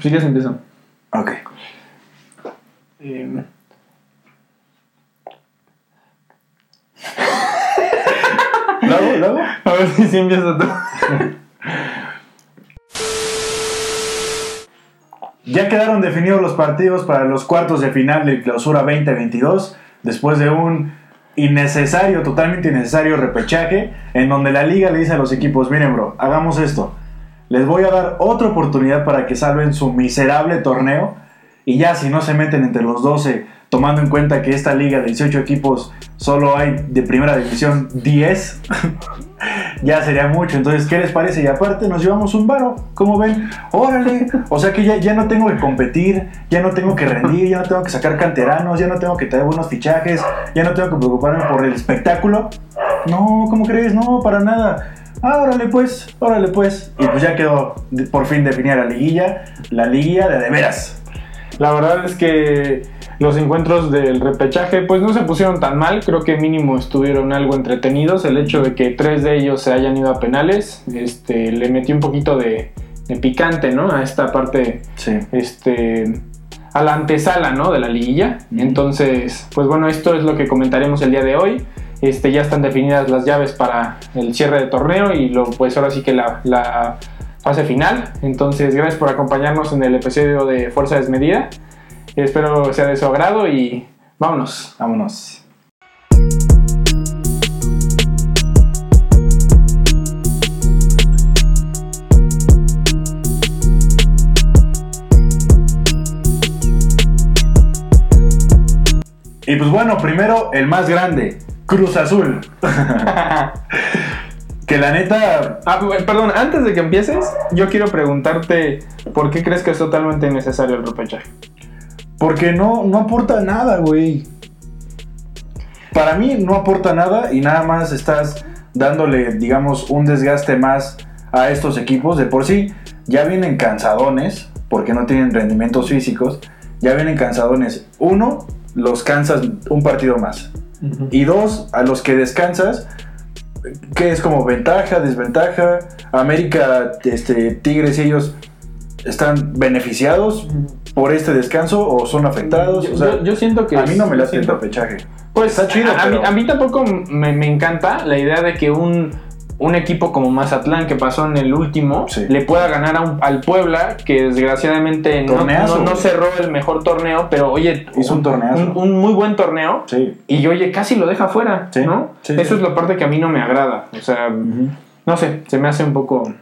si quieres empiezo. Ok. Eh, ¿Luego? ¿Luego? a ver si sí empieza tú. Ya quedaron definidos los partidos para los cuartos de final del Clausura 2022 después de un innecesario, totalmente innecesario repechaje en donde la liga le dice a los equipos, miren bro, hagamos esto. Les voy a dar otra oportunidad para que salven su miserable torneo y ya si no se meten entre los 12, tomando en cuenta que esta liga de 18 equipos solo hay de primera división 10, ya sería mucho. Entonces, ¿qué les parece? Y aparte nos llevamos un varo, ¿cómo ven? Órale, o sea que ya, ya no tengo que competir, ya no tengo que rendir, ya no tengo que sacar canteranos, ya no tengo que traer buenos fichajes, ya no tengo que preocuparme por el espectáculo. No, ¿cómo crees? No, para nada. Ah, órale pues, órale pues. Y pues ya quedó de- por fin definida la liguilla, la liguilla de de veras. La verdad es que los encuentros del repechaje pues no se pusieron tan mal, creo que mínimo estuvieron algo entretenidos, el hecho de que tres de ellos se hayan ido a penales, este, le metió un poquito de, de picante, ¿no? A esta parte, Sí. este, a la antesala, ¿no? De la liguilla. Ujú. Entonces, pues bueno, esto es lo que comentaremos el día de hoy. Este, ya están definidas las llaves para el cierre de torneo y lo, pues ahora sí que la, la fase final. Entonces, gracias por acompañarnos en el episodio de Fuerza Desmedida. Espero sea de su agrado y vámonos. Vámonos. Y pues bueno, primero el más grande, Cruz Azul. que la neta, Ah, perdón, antes de que empieces, yo quiero preguntarte por qué crees que es totalmente innecesario el repechaje. porque no, no aporta nada, güey. Para mí no aporta nada y nada más estás dándole, digamos, un desgaste más a estos equipos. De por sí, ya vienen cansadones, porque no tienen rendimientos físicos. Ya vienen cansadones. Uno, los cansas un partido más. Y dos, a los que descansas, que es como ventaja, desventaja. América, este, Tigres y ellos están beneficiados por este descanso o son afectados. Yo, O sea, yo- yo siento que a mí no me yo late el siento- repechaje. Pues Está chido, a, a mí, a mí tampoco me, me encanta la idea de que un, un equipo como Mazatlán, que pasó en el último, Sí. le pueda ganar a un- al Puebla, que desgraciadamente no, no- cerró el mejor torneo, pero oye, Hizo un un, un muy buen torneo. Sí. Y oye, casi lo deja fuera, Sí, ¿no? Eso es la parte que a mí no me agrada. O sea, no sé, se me hace un poco,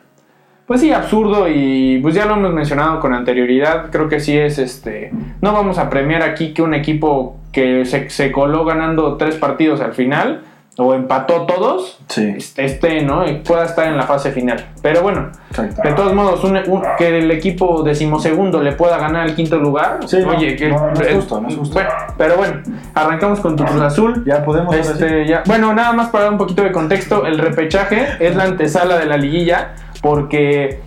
pues sí, absurdo y pues ya lo hemos mencionado con anterioridad. Creo que sí es este. No vamos a premiar aquí que un equipo que se, se coló ganando tres partidos al final o empató todos, Sí, esté, ¿no? Y pueda estar en la fase final. Pero bueno, exacto. de todos modos, un- un- que el equipo decimosegundo le pueda ganar el quinto lugar. Sí, no, oye, que no, no es justo, no es justo. Bueno, pero bueno, arrancamos con tu Cruz Azul. Ya podemos. Este, ya. Bueno, nada más para dar un poquito de contexto, el repechaje es la antesala de la liguilla porque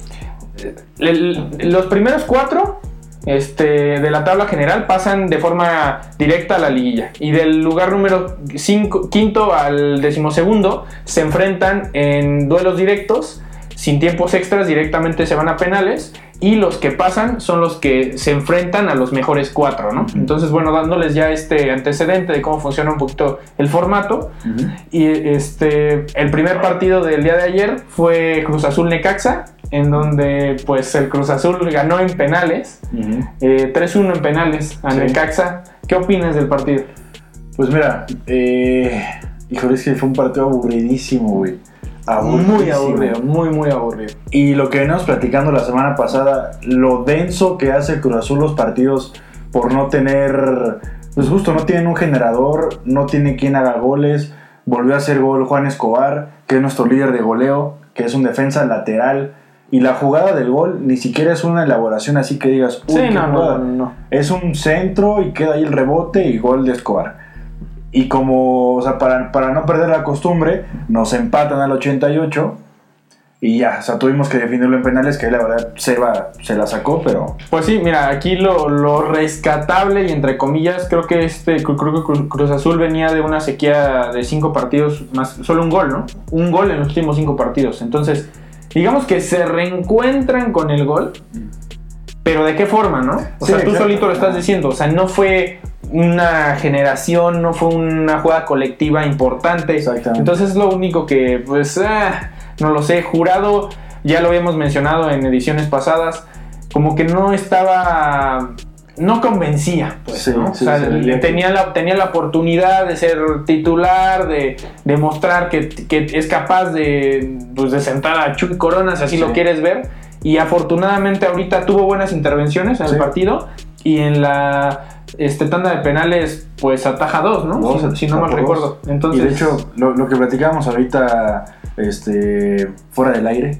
eh, el- los primeros cuatro este, de la tabla general pasan de forma directa a la liguilla. Y del lugar número cinco, quinto al decimosegundo se enfrentan en duelos directos sin tiempos extras directamente se van a penales y los que pasan son los que se enfrentan a los mejores cuatro, ¿no? Entonces, bueno, dándoles ya este antecedente de cómo funciona un poquito el formato, y este, el primer partido del día de ayer fue Cruz Azul Necaxa, en donde pues el Cruz Azul ganó en penales, Ujú. eh, 3-1 en penales a Sí. Necaxa. ¿Qué opinas del partido? Pues mira, eh, híjole, es que fue un partido aburridísimo, güey. Muy aburrido, muy, muy aburrido. Y lo que veníamos platicando la semana pasada, lo denso que hace el Cruz Azul los partidos por no tener, pues justo no tienen un generador, no tiene quien haga goles. Volvió a hacer gol Juan Escobar, que es nuestro líder de goleo, que es un defensa lateral. Y la jugada del gol ni siquiera es una elaboración así que digas, uy, Sí, qué no, no, jugada". no. Es un centro y queda ahí el rebote y gol de Escobar. Y como, o sea, para, para no perder la costumbre, nos empatan al 88 y ya, o sea, tuvimos que definirlo en penales, que la verdad Seba se la sacó, pero Pues sí, mira, aquí lo, lo rescatable y entre comillas, creo que este creo que Cru- Cruz Azul venía de una sequía de cinco partidos, más solo un gol, ¿no? Un gol en los últimos cinco partidos. Entonces, digamos que se reencuentran con el gol, pero ¿de qué forma, no? O Sí, sea, tú solito lo estás diciendo, o sea, no fue una generación, no fue una jugada colectiva importante. Exactamente. Entonces es lo único que, pues, ah, no lo sé, jurado, ya lo habíamos mencionado en ediciones pasadas, como que no estaba, no convencía, pues, Sí, ¿no? sí, o sea, sí. tenía, la, tenía la oportunidad de ser titular, de demostrar que, que es capaz de, pues, de sentar a Chuy Corona, si así Sí. lo quieres ver. Y afortunadamente ahorita tuvo buenas intervenciones en el partido y en la este, tanda de penales pues ataja dos, ¿no? Dos, si, si no mal recuerdo. Entonces, y de hecho, lo, lo que platicamos ahorita este, fuera del aire,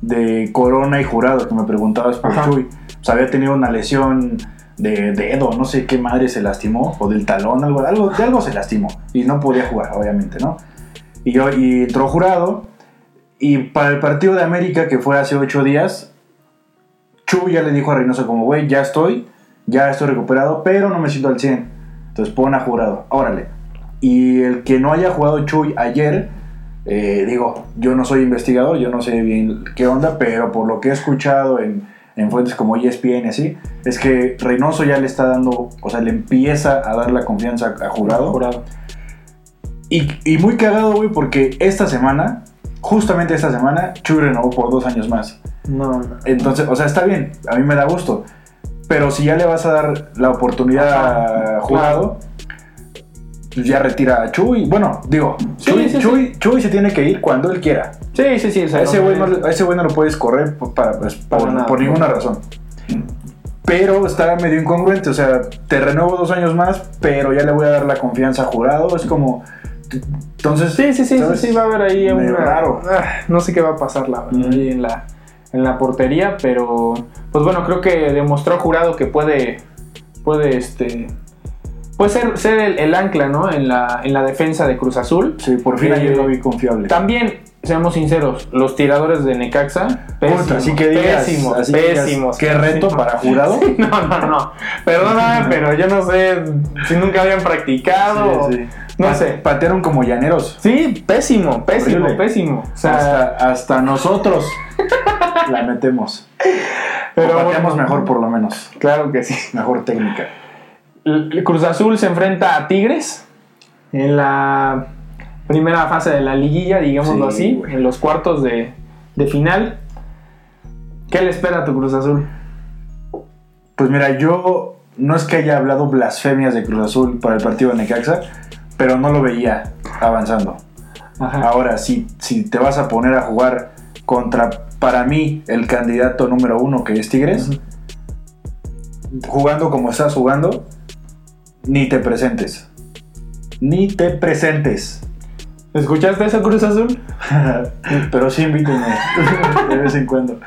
de Corona y Jurado, que me preguntabas por. Chuy, sea, había tenido una lesión de dedo, no sé qué madre se lastimó, o del talón, algo, algo, de algo se lastimó, y no podía jugar, obviamente, ¿no? Y, yo, y entró Jurado, y para el partido de América, que fue hace ocho días, Chuy ya le dijo a Reynoso como, güey, ya estoy, ya estoy recuperado, pero no me siento al 100. Entonces pon a jurado, órale. Y el que no haya jugado Chuy ayer, eh, digo, yo no soy investigador, yo no sé bien qué onda, pero por lo que he escuchado en, en fuentes como ESPN y así, es que Reynoso ya le está dando, o sea, le empieza a dar la confianza a jurado. jurado. Y, y muy cagado, güey, porque esta semana, justamente esta semana, Chuy renovó por dos años más. No, no. Entonces, o sea, está bien, a mí me da gusto. Pero si ya le vas a dar la oportunidad Ajá, a jurado, pues ya retira a Chuy. Bueno, digo, Sí, Chuy, sí, sí. Chuy- Chuy se tiene que ir cuando él quiera. Sí, sí, sí. o sea, ese güey no, a ese güey no lo puedes correr por, para, pues, Para por, nada. por ninguna razón. Pero está medio incongruente, o sea, te renuevo dos años más, pero ya le voy a dar la confianza a jurado. Es como. Entonces. Sí, sí, sí, sí, ¿sabes? sí, va a haber ahí una... raro. Ah, no sé qué va a pasar, la ahí en la, en la portería, pero pues bueno, creo que demostró Jurado que puede, puede, este, puede ser, ser el, el ancla, ¿no? En la, en la defensa de Cruz Azul. Sí, por fin Eh, ayer lo vi confiable. También, seamos sinceros, los tiradores de Necaxa, pésimos, Puta, así que digas, pésimos, así que digas, pésimos. ¿Qué reto para jurado? Sí, no, no, no. Perdóname, pero yo no sé si nunca habían practicado. Sí, sí. No sé. Patearon como llaneros. Sí, pésimo, pésimo, Horrible. pésimo. O sea, hasta, hasta nosotros la metemos. Pero Pero pateamos bueno. mejor por lo menos. claro que sí. Mejor técnica. Cruz Azul se enfrenta a Tigres en la primera fase de la liguilla, digámoslo Sí, así, güey. en los cuartos de, de final. ¿Qué le espera a tu Cruz Azul? Pues mira, yo no es que haya hablado blasfemias de Cruz Azul para el partido de Necaxa, pero no lo veía avanzando. Ajá. Ahora, si, si te vas a poner a jugar contra, para mí, el candidato número uno que es Tigres, jugando como estás jugando, ni te presentes. Ni te presentes. ¿Escuchaste eso, Cruz Azul? Pero sí invítenme de vez en cuando.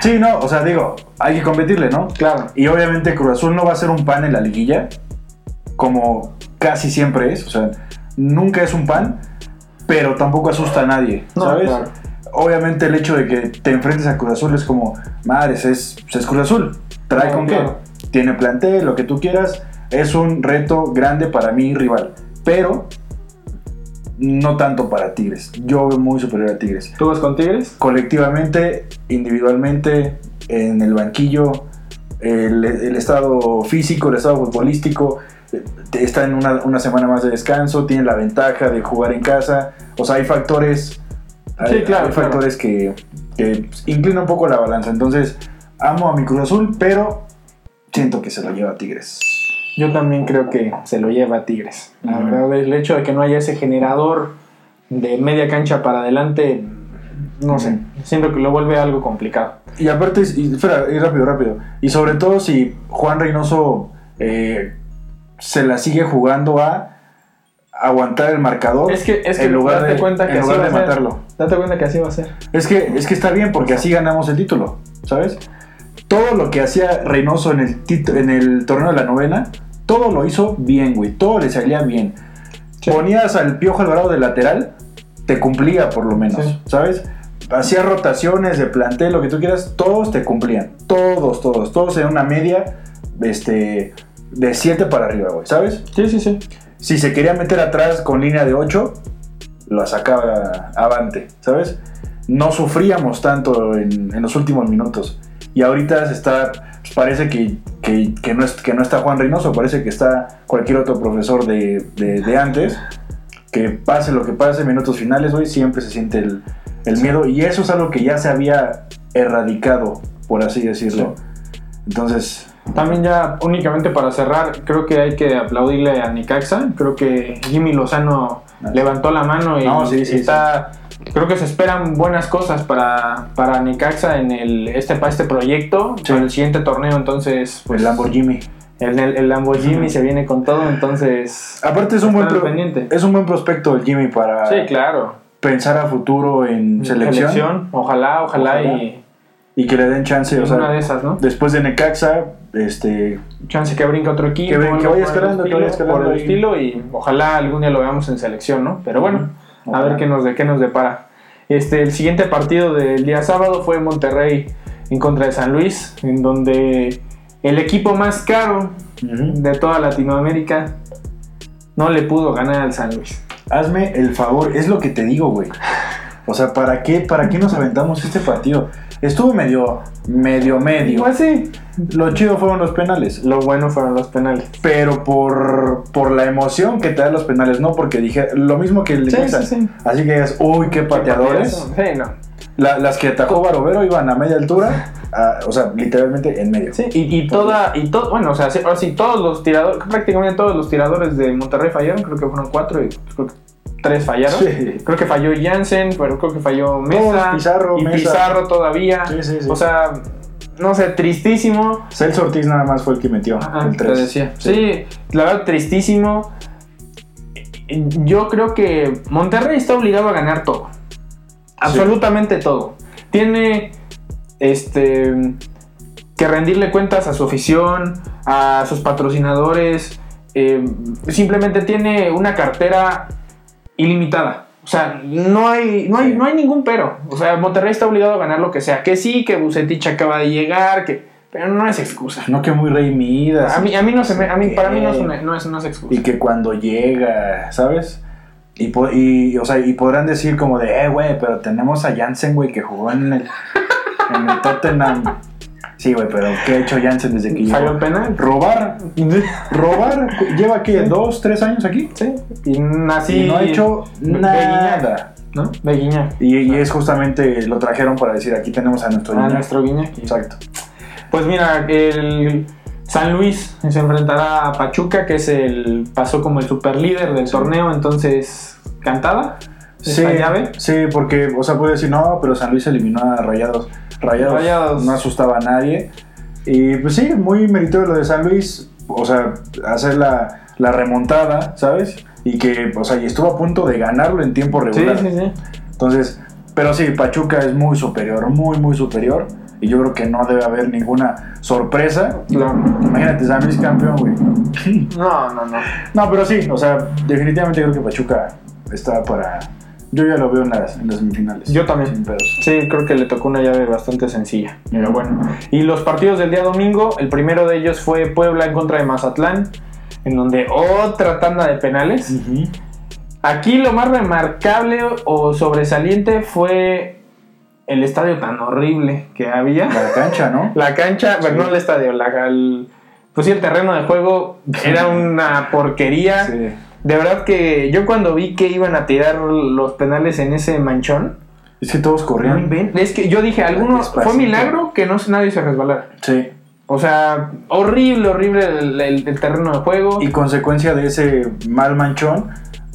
Sí, no, o sea, digo, hay que competirle, ¿no? Claro. Y obviamente Cruz Azul no va a ser un pan en la liguilla, como casi siempre es, o sea, nunca es un pan, pero tampoco asusta a nadie, No, ¿sabes? claro. Obviamente el hecho de que te enfrentes a Cruz Azul es como, madres, es, es Cruz Azul, trae con claro. qué, tiene plantel, lo que tú quieras, es un reto grande para mi rival, pero no tanto para Tigres, yo veo muy superior a Tigres ¿Tú vas con Tigres? colectivamente, individualmente, en el banquillo, el, el estado físico, el estado futbolístico, eh, está en una, una semana más de descanso, tiene la ventaja de jugar en casa, o sea, hay factores, hay, Sí, claro, hay claro. factores que, que inclinan un poco la balanza, entonces amo a mi Cruz Azul, pero siento que se lo lleva Tigres. Yo también creo que se lo lleva a Tigres. La verdad, el hecho de que no haya ese generador de media cancha para adelante, no sé, siento que lo vuelve algo complicado. Y aparte, y, espera, y rápido, rápido. Y sobre todo si Juan Reynoso eh, se la sigue jugando a aguantar el marcador Es que, es que en lugar date de, cuenta que en lugar de matarlo. Date cuenta que así va a ser. Es que, es que está bien porque así ganamos el título, ¿sabes? Todo lo que hacía Reynoso en el, en el torneo de la novena, todo lo hizo bien, güey. Todo le salía bien. Sí. Ponías al Piojo Alvarado de lateral, te cumplía por lo menos, Sí. ¿sabes? Hacías rotaciones de plantel, lo que tú quieras, todos te cumplían. Todos, todos, todos en una media este, de 7 para arriba, güey, ¿sabes? Sí, sí, sí. Si se quería meter atrás con línea de 8, la sacaba avante, ¿sabes? No sufríamos tanto en, en los últimos minutos. Y ahorita se está, pues parece que, que, que no es, que no está Juan Reynoso, parece que está cualquier otro profesor de, de, de antes. Que pase lo que pase, minutos finales, hoy siempre se siente el, el miedo. Y eso es algo que ya se había erradicado, por así decirlo. Entonces, También ya únicamente para cerrar, creo que hay que aplaudirle a Nicaxa. Creo que Jimmy Lozano levantó la mano y No, sí, sí, está. Creo que se esperan buenas cosas para, para Nicaxa en el, este, para este proyecto, Sí. para el siguiente torneo. Entonces, pues el Lamborghini. el, el, Lamborghini se viene con todo. Entonces, Aparte es un, buen pro- es un buen prospecto el Jimmy para sí, claro. pensar a futuro en selección, Ojalá, ojalá, Ojalá. y y que le den chance. O es una sea, de esas, ¿no? después de Necaxa, este, chance que brinque otro equipo, Que que vaya escalando, que vaya escalando por el estilo y ojalá algún día lo veamos en selección, ¿no? Pero bueno, a ver qué nos, de, qué nos depara. Este, el siguiente partido del día sábado fue Monterrey en contra de San Luis, en donde el equipo más caro de toda Latinoamérica no le pudo ganar al San Luis. hazme el favor, es lo que te digo, güey. O sea, ¿para qué, ¿para qué nos aventamos este partido? Estuvo medio, medio, medio. Pues sí, Lo chido fueron los penales. lo bueno fueron los penales. Pero por, por la emoción que te dan los penales, no porque dije lo mismo que el de Sí, sí, sí. Así que digas, uy, qué pateadores. Sí, no. La- las que atajó Barovero iban a media altura, a- o sea, literalmente en medio. Sí, y, y toda, y todo, bueno, o sea, sí, ahora sí, todos los tiradores, prácticamente todos los tiradores de Monterrey fallaron, creo que fueron cuatro y creo que tres fallaron. Sí. Creo que falló Jansen, pero creo que falló Mesa. Pizarro, y Mesa. Pizarro todavía. Sí, sí, sí. O sea, no sé, tristísimo. Celso Ortiz nada más fue el que metió Ajá, el te 3. decía. Sí. la verdad, tristísimo. Yo creo que Monterrey está obligado a ganar todo. Absolutamente todo. Tiene este que rendirle cuentas a su afición, a sus patrocinadores. eh, simplemente tiene una cartera ilimitada. O sea, no hay, no, hay, no hay ningún pero. O sea, Monterrey está obligado a ganar lo que sea. Que sí, que Bucetich acaba de llegar, que. Pero no es excusa. No que muy rey Midas. A mí, a mí no se me, a mí, para mí no es, una- no es, no es excusa. Y que cuando llega, ¿sabes? Y, y, o sea, y podrán decir como de, eh, güey, pero tenemos a Jansen, güey, que jugó en el, en el Tottenham. Sí, güey, pero ¿qué ha hecho Jansen desde que el penal. Robar, robar, lleva que dos, tres años aquí. Sí. Y así. y no ha hecho nada. ¿No? De Guiñac. Y, y es justamente, lo trajeron para decir, aquí tenemos a nuestro A niño. nuestro Guiñac. Exacto. Pues mira, el San Luis se enfrentará a Pachuca, que es el pasó como el super líder del Sí. torneo, entonces cantada. Sí, llave. sí, porque, o sea, puede decir, no, pero San Luis eliminó a Rayados. Rayados, Rayados. no asustaba a nadie. Y pues sí, muy meritorio lo de San Luis, o sea, hacer la, la remontada, ¿sabes? Y que, o sea, y estuvo a punto de ganarlo en tiempo Sí, regular. sí, sí. Entonces, pero sí, Pachuca es muy superior, muy, muy superior. Y yo creo que no debe haber ninguna sorpresa. Claro. Imagínate, San Luis campeón, güey. No, no, no. No, pero sí, o sea, definitivamente creo que Pachuca está para. Yo ya lo veo en las, en las semifinales. Yo también. Sin pedos. Sí, creo que le tocó una llave bastante sencilla. Pero bueno. Y los partidos del día domingo, el primero de ellos fue Puebla en contra de Mazatlán, en donde otra tanda de penales. Aquí lo más remarcable o sobresaliente fue el estadio tan horrible que había. La cancha, ¿no? La cancha, bueno, no el estadio, la, el- pues sí, el terreno de juego era una porquería. Sí. De verdad que yo cuando vi que iban a tirar los penales en ese manchón, Es que todos corrían. es que yo dije, algunos fue milagro que no nadie se resbalara. Sí. O sea, horrible, horrible el, el- el terreno de juego. Y consecuencia de ese mal manchón,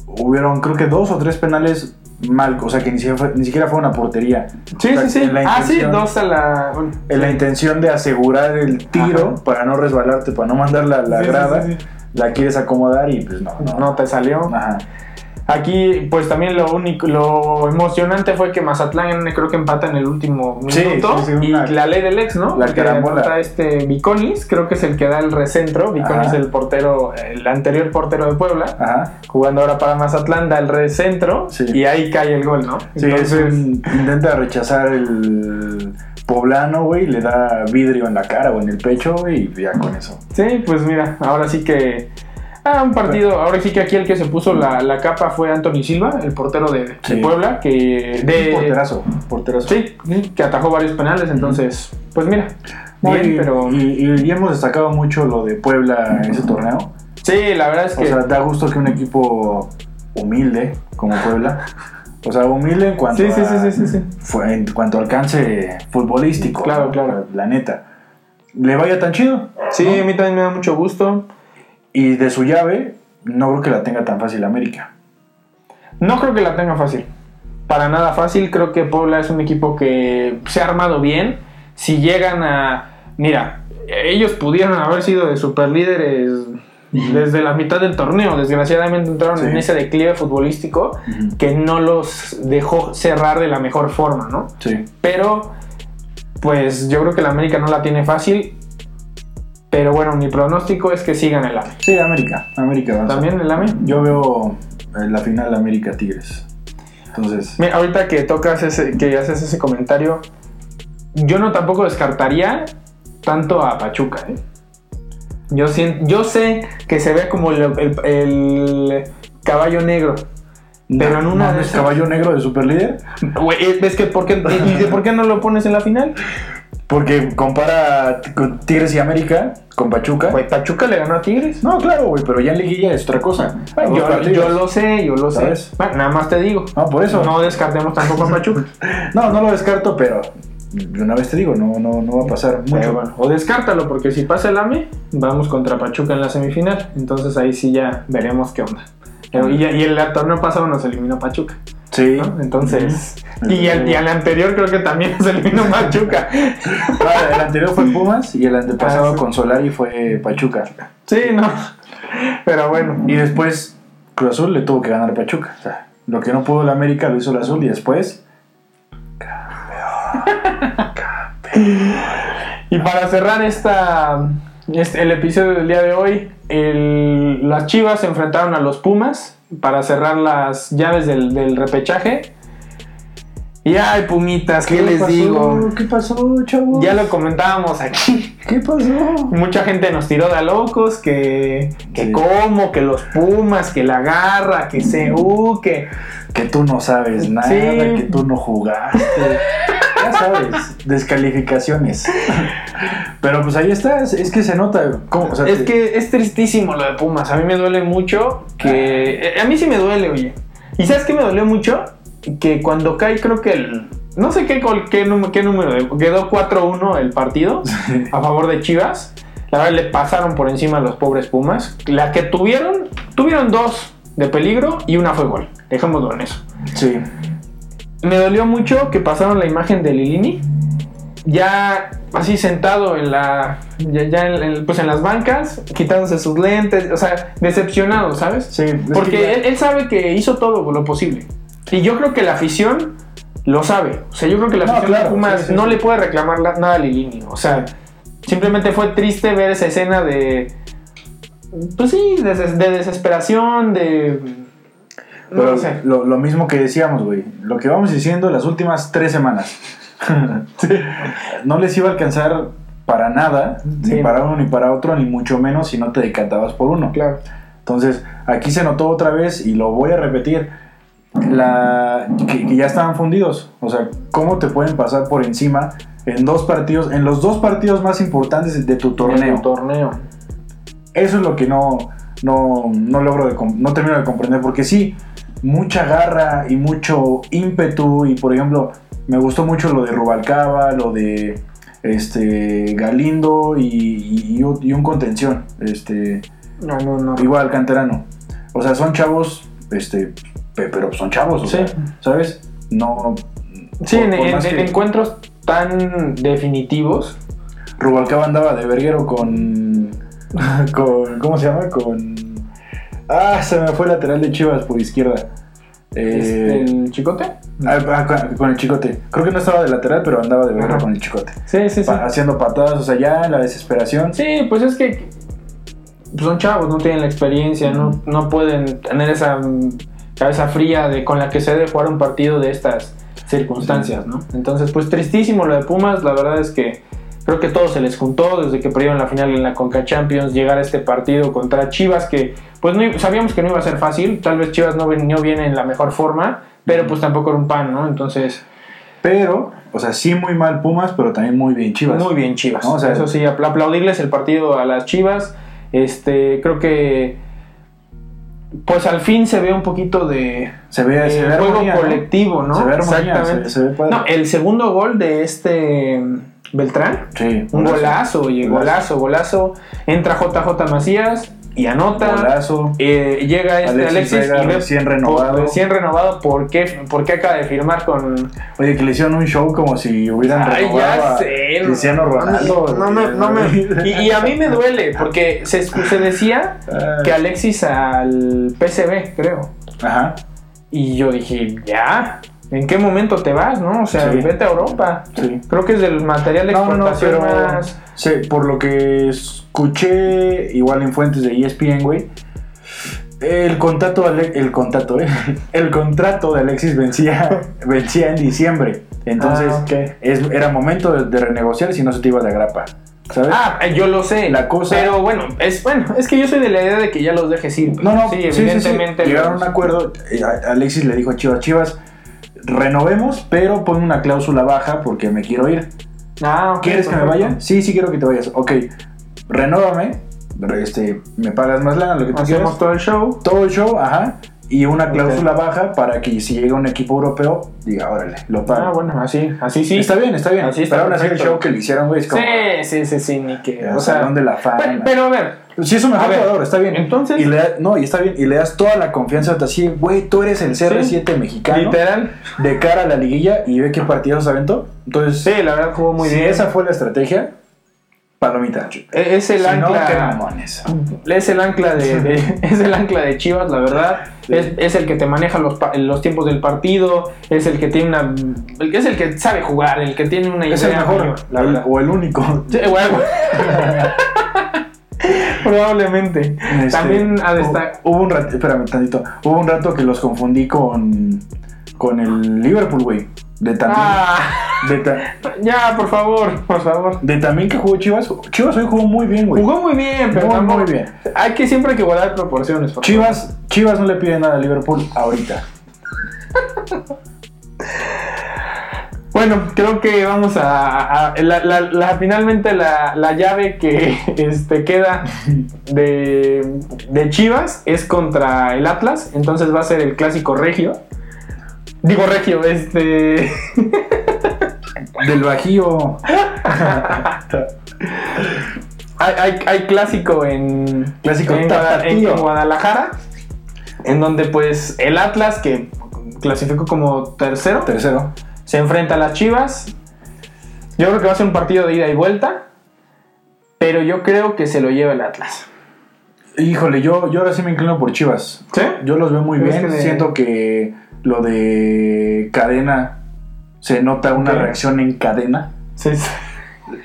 hubieron creo que dos o tres penales mal, o sea que ni siquiera fue, ni siquiera fue una portería. sí, O sea, sí, sí. Ah, sí, dos a la. En la intención de asegurar el tiro Ajá. para no resbalarte, para no mandar la, la Sí, grada, sí, sí. La quieres acomodar y pues no, no. no te salió. Ajá. Aquí, pues también lo único, lo emocionante fue que Mazatlán creo que empata en el último Sí, minuto. sí, sí, y una- la ley del ex, ¿no? la carambola. anota este Viconis, creo que es el que da el recentro. Viconis, el portero, el anterior portero de Puebla, Ajá. jugando ahora para Mazatlán, da el recentro Sí. y ahí cae el gol, ¿no? Sí, es un- intenta rechazar el poblano, güey, le da vidrio en la cara o en el pecho, güey, y ya con eso. Sí, pues mira, ahora sí que. Ah, un partido, ahora sí que aquí el que se puso la, la capa fue Anthony Silva, el portero de. Puebla, que de, Porterazo, porterazo. Sí, que atajó varios penales, entonces, pues mira, bien, pero y- y hemos destacado mucho lo de Puebla en ese torneo. sí, la verdad es O que sea, da gusto que un equipo humilde como Puebla, o sea, humilde en cuanto, sí, a- sí, sí, sí, sí. fue- en cuanto a alcance futbolístico, Claro, ¿no? claro. la neta, le vaya tan chido. Sí, ¿no? a mí también me da mucho gusto. Y de su llave, no creo que la tenga tan fácil América. No creo que la tenga fácil. Para nada fácil. Creo que Puebla es un equipo que se ha armado bien. Si llegan a. Mira, ellos pudieron haber sido de superlíderes desde la mitad del torneo. Desgraciadamente entraron Sí. en ese declive futbolístico que no los dejó cerrar de la mejor forma, ¿no? Sí. Pero, pues yo creo que la América no la tiene fácil. Pero bueno, mi pronóstico es que sigan el AME. Sí, América. América avanza. ¿También el AME? Yo veo eh, la final América Tigres. Entonces, Mira, ahorita que tocas ese, que haces ese comentario, yo no tampoco descartaría tanto a Pachuca, ¿eh? Yo, sien- yo sé que se ve como el, el- el caballo negro. Pero en una ¿no de es esas- caballo negro de superlíder. Güey, eh, ¿ves que por qué, y de por qué no lo pones en la final? Porque compara Tigres y América con Pachuca. Güey, Pachuca le ganó a Tigres. No, claro, güey, pero ya en liguilla es otra cosa. Yo, yo lo sé, yo lo sé. Nada más te digo. No, por eso. No descartemos tampoco a Pachuca. No, no lo descarto, pero de una vez te digo, no, no, no va a pasar mucho. Pero bueno, o descártalo, porque si pasa el AME, vamos contra Pachuca en la semifinal. Entonces ahí sí ya veremos qué onda. Pero, y, y el torneo pasado nos eliminó Pachuca. Sí. ¿no? Entonces. Y el, y el anterior creo que también nos eliminó Pachuca. Ah, el anterior fue Pumas y el antepasado Ah, sí. con Solari fue Pachuca. Sí, no. Pero bueno. Y después Cruz Azul le tuvo que ganar Pachuca. O sea, lo que no pudo el América lo hizo el Azul y después. Y para cerrar esta, este- el episodio del día de hoy, el- las Chivas se enfrentaron a los Pumas para cerrar las llaves del, del repechaje. Y ay, Pumitas, ¿qué, les pasó? digo? ¿Qué pasó, chavos? Ya lo comentábamos aquí. ¿Qué pasó? Mucha gente nos tiró de a locos, que, que Sí. cómo, que los Pumas, que la garra, que CU, que... Que tú no sabes nada, Sí. que tú no jugaste. ya sabes, descalificaciones. Pero pues ahí está, es, es que se nota. ¿cómo? O sea, Es te- que es tristísimo lo de Pumas. A mí me duele mucho que. Ah. A mí sí me duele, oye. ¿Y sabes qué me dolió mucho? Que cuando cae, creo que el. No sé qué, qué, qué número. Quedó 4-1 el partido a favor de Chivas. La verdad, le pasaron por encima a los pobres Pumas. La que tuvieron, tuvieron dos de peligro y una fue gol. Dejémoslo en eso. Sí. Me dolió mucho que pasaron la imagen de Lilini. Ya así sentado en la. Ya, ya en, en- pues en las bancas, quitándose sus lentes. O sea, decepcionado, ¿sabes? Sí, Porque él, él sabe que hizo todo lo posible. Y yo creo que la afición lo sabe. O sea, yo creo que la No, afición claro, de Pumas sí, sí, no le puede reclamar la- nada a Lilini. O sea, simplemente fue triste ver esa escena de. Pues sí, de desesperación, de. No Pero lo sé. lo, lo mismo que decíamos, güey. Lo que vamos diciendo las últimas tres semanas. No les iba a alcanzar para nada, Sí. ni para uno ni para otro, ni mucho menos si no te decantabas por uno. Claro. Entonces, aquí se notó otra vez, y lo voy a repetir, la, que, que ya estaban fundidos. O sea, ¿cómo te pueden pasar por encima en dos partidos, en los dos partidos más importantes de tu torneo? Torneo. Eso es lo que no, no, no logro, de no termino de comprender, porque sí, mucha garra y mucho ímpetu, y por ejemplo, me gustó mucho lo de Rubalcaba, lo de este Galindo y, y- y un- contención, este, No, no, no. igual canterano. O sea, son chavos, este, pe- pero son chavos, o Sí. sea, ¿sabes? No. Sí, por- en, por en- más en que encuentros tan definitivos. Rubalcaba andaba de verguero con, con. ¿Cómo se llama? Con. Ah, se me fue el lateral de Chivas por izquierda. Eh, ¿El chicote? ah, ah, con, con el chicote. Creo que no estaba de lateral, pero andaba de Ajá. con el chicote. Sí, sí, sí. Pa- haciendo patadas, o sea, ya en la desesperación. Sí, pues es que son chavos, no tienen la experiencia, no, no pueden tener esa cabeza fría de con la que se debe jugar un partido de estas circunstancias, ¿no? Entonces, pues tristísimo lo de Pumas, la verdad es que Creo que todo se les juntó desde que perdieron la final en la Conca Champions, llegar a este partido contra Chivas, que pues no, sabíamos que no iba a ser fácil. Tal vez Chivas no vino bien en la mejor forma, pero pues tampoco era un pan, ¿no? Entonces. Pero, o sea, sí muy mal Pumas, pero también muy bien Chivas. Muy bien Chivas. ¿no? O sea, Eso sí, apl- aplaudirles el partido a las Chivas. Este, creo que pues al fin se ve un poquito de, se ve, de se ve juego armonía, ¿no? colectivo, ¿no? Se ve armonía, Exactamente. se- se ve no, el segundo gol de este Beltrán, Sí, un golazo, oye, Golazo. golazo. Entra JJ Macías y anota. Golazo. Eh, llega este Alexis Alexis, Vega y ve- recién renovado. por- recién renovado. ¿Por qué, por qué acaba de firmar con, Oye, que le hicieron un show como si hubieran Ay, renovado ya a sé. Cristiano Ronaldo. No me- no me- y, y a mí me duele, porque se, se decía Ah. que Alexis al PCB, creo. Ajá. Y yo dije, ya, ¿en qué momento te vas, no? O sea, Sí. vete a Europa. Sí. Creo que es del material de No, no, no, exportación pero más. sí, por lo que escuché igual en fuentes de ESPN, güey, el contrato, el contrato, eh, el contrato de Alexis vencía, vencía en diciembre, entonces Ah, es- era momento de, de renegociar si no se te iba de agrapa, ¿sabes? Ah, yo lo sé. La cosa- Pero bueno, es bueno, es que yo soy de la idea de que ya los dejes ir. No, no, sí, sí, sí, sí. evidentemente. Llegaron a un acuerdo. eh, Alexis le dijo a Chivas, Chivas, renovemos, pero pon una cláusula baja porque me quiero ir. Ah, ok, ¿Quieres que me perfecto. vaya? Sí, sí quiero que te vayas. Ok, renóvame, este, me pagas más lana, lo que tú Hacemos quieras. todo el show. Todo el show, ajá. Y una cláusula baja para que si llega un equipo europeo, diga, órale, lo pago. Ah, bueno, así, así sí. Está bien, está bien. Así está pero aún así el perfecto. show que le hicieron, güey, es como... Sí, sí, sí, sí, ni que. O sea, de la Fama. pero, pero a ver, Sí, es un mejor A ver, jugador, está bien. entonces- Y le da- no, y está bien. Y le das toda la confianza así, güey, tú eres el CR7 mexicano. literal. De cara a la liguilla y ve qué partidos aventó. Entonces, Sí, la verdad jugó muy si bien. esa fue la estrategia, palomita. E- Es el Si ancla. es el ancla de, de- es el ancla de Chivas, la verdad. Sí. Es, es el que te maneja los, los tiempos del partido. Es el que tiene una. Es el que sabe jugar, el que tiene una idea. Es el mejor, la verdad. o el único. Sí, bueno. Probablemente. Este, También a destacar. Hubo un rato, espérame tantito. Hubo un rato que los confundí con, con el Liverpool, güey. De también, Ah, de, ta- ya, por favor, por favor. de también que jugó Chivas. Chivas hoy jugó muy bien, güey. Jugó muy bien, pero tampoco- muy bien. Hay que siempre hay que guardar proporciones. por favor. Chivas, Chivas no le pide nada a Liverpool ahorita. Bueno, creo que vamos a. a- la- la- la- finalmente la, la llave que este, queda de, de Chivas es contra el Atlas. Entonces va a ser el clásico regio. Digo regio, este. Del Bajío. hay, hay- hay clásico en. Clásico en, en Guadalajara. En donde, pues, el Atlas, que clasificó como tercero, Tercero. Se enfrenta a las Chivas. Yo creo que va a ser un partido de ida y vuelta. Pero yo creo que se lo lleva el Atlas. Híjole, yo, yo ahora sí me inclino por Chivas. ¿Sí? Yo los veo muy bien. que de- Siento que lo de cadena se nota una reacción en cadena. Sí. sí.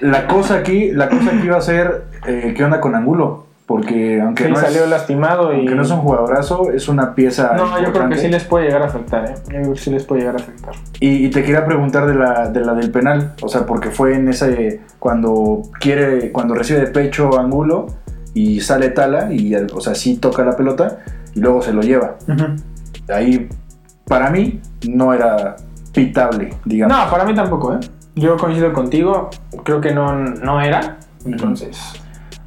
La cosa aquí, la cosa aquí va a ser eh, qué onda con Angulo. Porque aunque, Sí, no, salió es, lastimado y. aunque no es un jugadorazo, es una pieza. No, yo creo que importante. sí les puede llegar a afectar, ¿eh? Yo creo que sí les puede llegar a afectar. Y, y te quería preguntar de la, de la del penal, o sea, porque fue en ese cuando quiere, cuando recibe de pecho Angulo y sale Tala y, o sea, sí toca la pelota y luego se lo lleva. Ahí, para mí, no era pitable, digamos. No, para mí tampoco, ¿eh? Yo coincido contigo. Creo que no, no era. Entonces.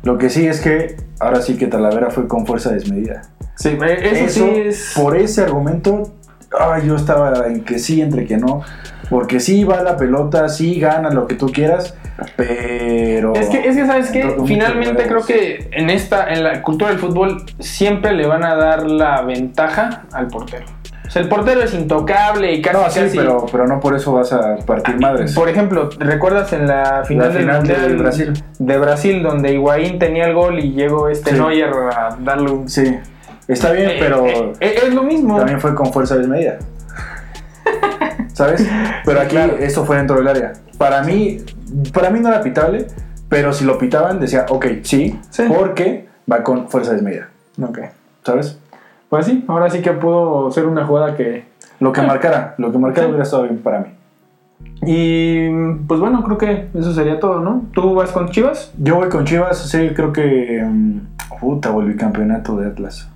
Lo que sí es que ahora sí que Talavera fue con fuerza desmedida. Sí, eso, Eso, sí es. por ese argumento, ay, yo estaba en que sí, entre que no. Porque sí va la pelota, sí gana lo que tú quieras, pero... Es que, es que sabes que finalmente creo que en esta, en la cultura del fútbol, siempre le van a dar la ventaja al portero. Sea, el portero es intocable y casi, No, sí, casi- pero, pero no por eso vas a partir madres. Por ejemplo, ¿recuerdas en la final, La del final de Brasil. de Brasil donde Higuaín tenía el gol y llegó este Sí. Neuer a darle un... Sí, está bien, Eh, pero eh, eh, es lo mismo. también fue con fuerza desmedida. ¿Sabes? Pero aquí claro. esto fue dentro del área. Para mí, para mí no era pitable, pero si lo pitaban decía, ok, sí, Sí. porque va con fuerza desmedida. Ok. ¿Sabes? Pues sí, ahora sí que pudo ser una jugada que... Lo que Ah. marcara, lo que marcara Sí. hubiera estado bien para mí. Y pues bueno, creo que eso sería todo, ¿no? ¿Tú vas con Chivas? Yo voy con Chivas, sí, creo que. mm, puta, o el bicampeonato de Atlas.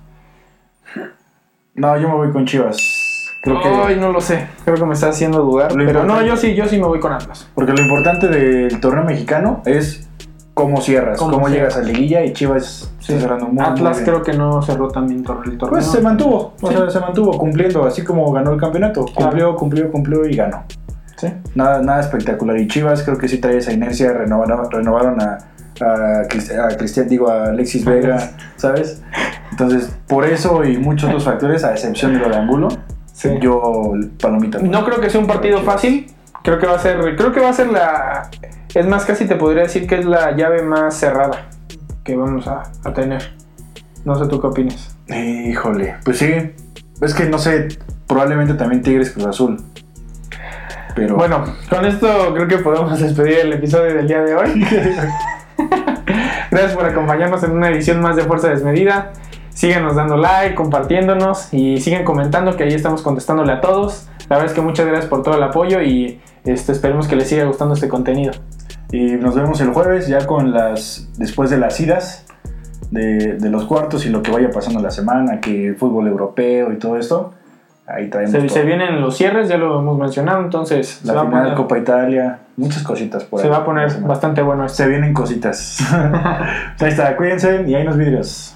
No, yo me voy con Chivas. Creo que. Ay, no lo sé. Creo que me está haciendo dudar. Pero no, yo sí, yo sí me voy con Atlas. Porque lo importante del torneo mexicano es cómo cierras, Cómo cómo, cierras. llegas a liguilla y Chivas está cerrando muy, muy Atlas bien. creo que no cerró también tor- el torneo. Pues se mantuvo, o Sí. sea, se mantuvo cumpliendo, así como ganó el campeonato. Cumplió, cumplió, cumplió y ganó. Sí. Nada, nada espectacular. Y Chivas creo que sí trae esa inercia, renovaron, renovaron a, a, Crist- a Cristian, digo, a Alexis Vega, ¿sabes? Entonces, por eso y muchos otros factores, a excepción de lo de Angulo, Sí. yo palomita. No creo que sea un partido fácil. Creo que va a ser. Creo que va a ser la. Es más, casi te podría decir que es la llave más cerrada que vamos a, a tener. No sé tú qué opinas. Híjole, pues sí. Es que no sé, probablemente también Tigres Cruz Azul. Pero Bueno, con esto creo que podemos despedir el episodio del día de hoy. Gracias por acompañarnos en una edición más de Fuerza Desmedida. Síganos dando like, compartiéndonos y sigan comentando que ahí estamos contestándole a todos. La verdad es que muchas gracias por todo el apoyo y este, esperemos que les siga gustando este contenido. Y nos vemos el jueves ya con las. después de las idas de, de los cuartos y lo que vaya pasando la semana, que fútbol europeo y todo esto. Ahí traemos. Se, se vienen los cierres, ya lo hemos mencionado, entonces se la va, a final poner, Copa Italia, muchas cositas por se ahí va a poner bastante bueno esto. Se vienen cositas. ahí está, cuídense y ahí nos vidrios.